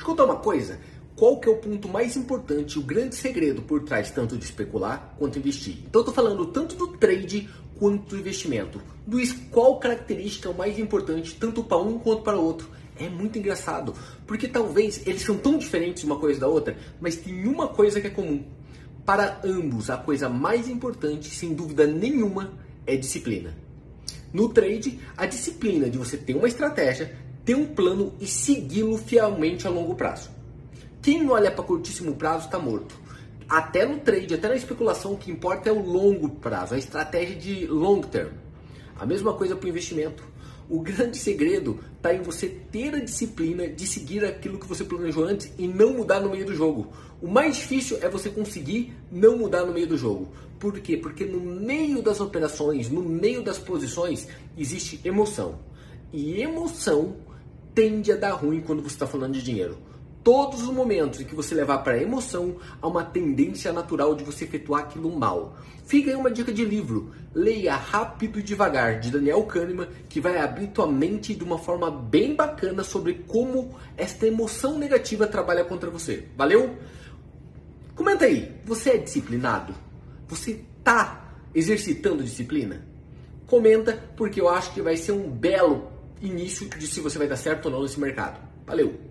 Escuta uma coisa, qual que é o ponto mais importante, o grande segredo por trás tanto de especular quanto investir? Então eu tô falando tanto do trade quanto do investimento. Luiz, qual característica é o mais importante tanto para um quanto para o outro? É muito engraçado, porque talvez eles são tão diferentes uma coisa da outra, mas tem uma coisa que é comum. Para ambos, a coisa mais importante, sem dúvida nenhuma, é disciplina. No trade, a disciplina de você ter uma estratégia, ter um plano e segui-lo fielmente a longo prazo. Quem olha para curtíssimo prazo está morto. Até no trade, até na especulação, o que importa é o longo prazo, a estratégia de long term. A mesma coisa para o investimento. O grande segredo está em você ter a disciplina de seguir aquilo que você planejou antes e não mudar no meio do jogo. O mais difícil é você conseguir não mudar no meio do jogo. Por quê? Porque no meio das operações, no meio das posições, existe emoção. E emoção tende a dar ruim quando você está falando de dinheiro todos os momentos em que você levar para a emoção, há uma tendência natural de você efetuar aquilo mal. Fica aí uma dica de livro. Leia Rápido e Devagar, de Daniel Kahneman, que vai abrir tua mente de uma forma bem bacana sobre como esta emoção negativa trabalha contra você. Valeu? Comenta aí, você é disciplinado? Você tá exercitando disciplina? Comenta, porque eu acho que vai ser um belo início de se você vai dar certo ou não nesse mercado. Valeu!